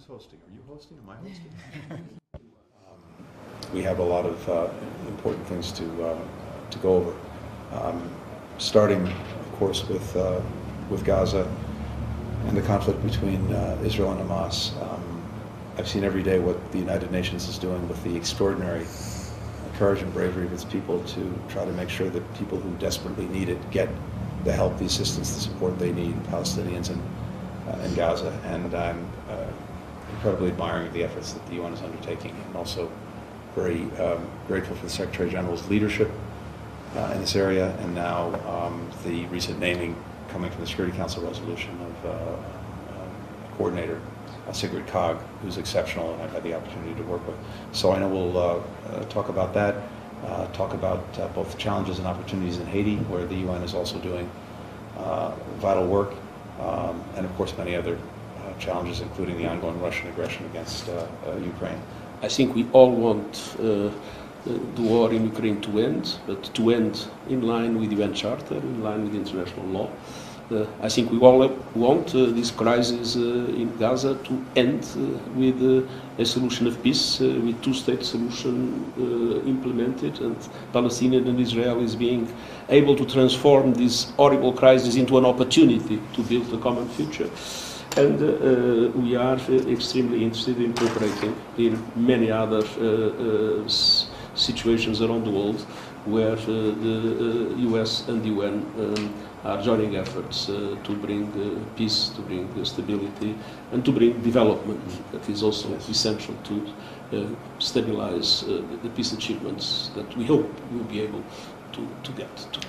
Who's hosting? Are you hosting? Am I hosting? we have a lot of uh, important things to uh, to go over. Um, starting, of course, with uh, with Gaza and the conflict between uh, Israel and Hamas. Um, I've seen every day what the United Nations is doing with the extraordinary courage and bravery of its people to try to make sure that people who desperately need it get the help, the assistance, the support they need, Palestinians in, uh, in Gaza. And I'm uh, incredibly admiring of the efforts that the UN is undertaking and also very um, grateful for the Secretary General's leadership uh, in this area and now um, the recent naming coming from the Security Council resolution of uh, um, coordinator uh, Sigrid Kaag, who's exceptional and I've had the opportunity to work with. So I know we'll uh, uh, talk about that, uh, talk about both challenges and opportunities in Haiti, where the UN is also doing vital work, um, and of course many other challenges, including the ongoing Russian aggression against uh, uh, Ukraine. I think we all want uh, the war in Ukraine to end, but to end in line with the UN Charter, in line with international law. Uh, I think we all want uh, this crisis uh, in Gaza to end uh, with uh, a solution of peace, uh, with two-state solution implemented, and Palestinian and Israelis being able to transform this horrible crisis into an opportunity to build a common future. And uh, we are uh, extremely interested in cooperating in many other uh, situations around the world where the US and the UN um, are joining efforts uh, to bring uh, peace, to bring uh, stability, and to bring development. That is also yes. essential to stabilize the peace achievements that we hope we will be able to, to get to.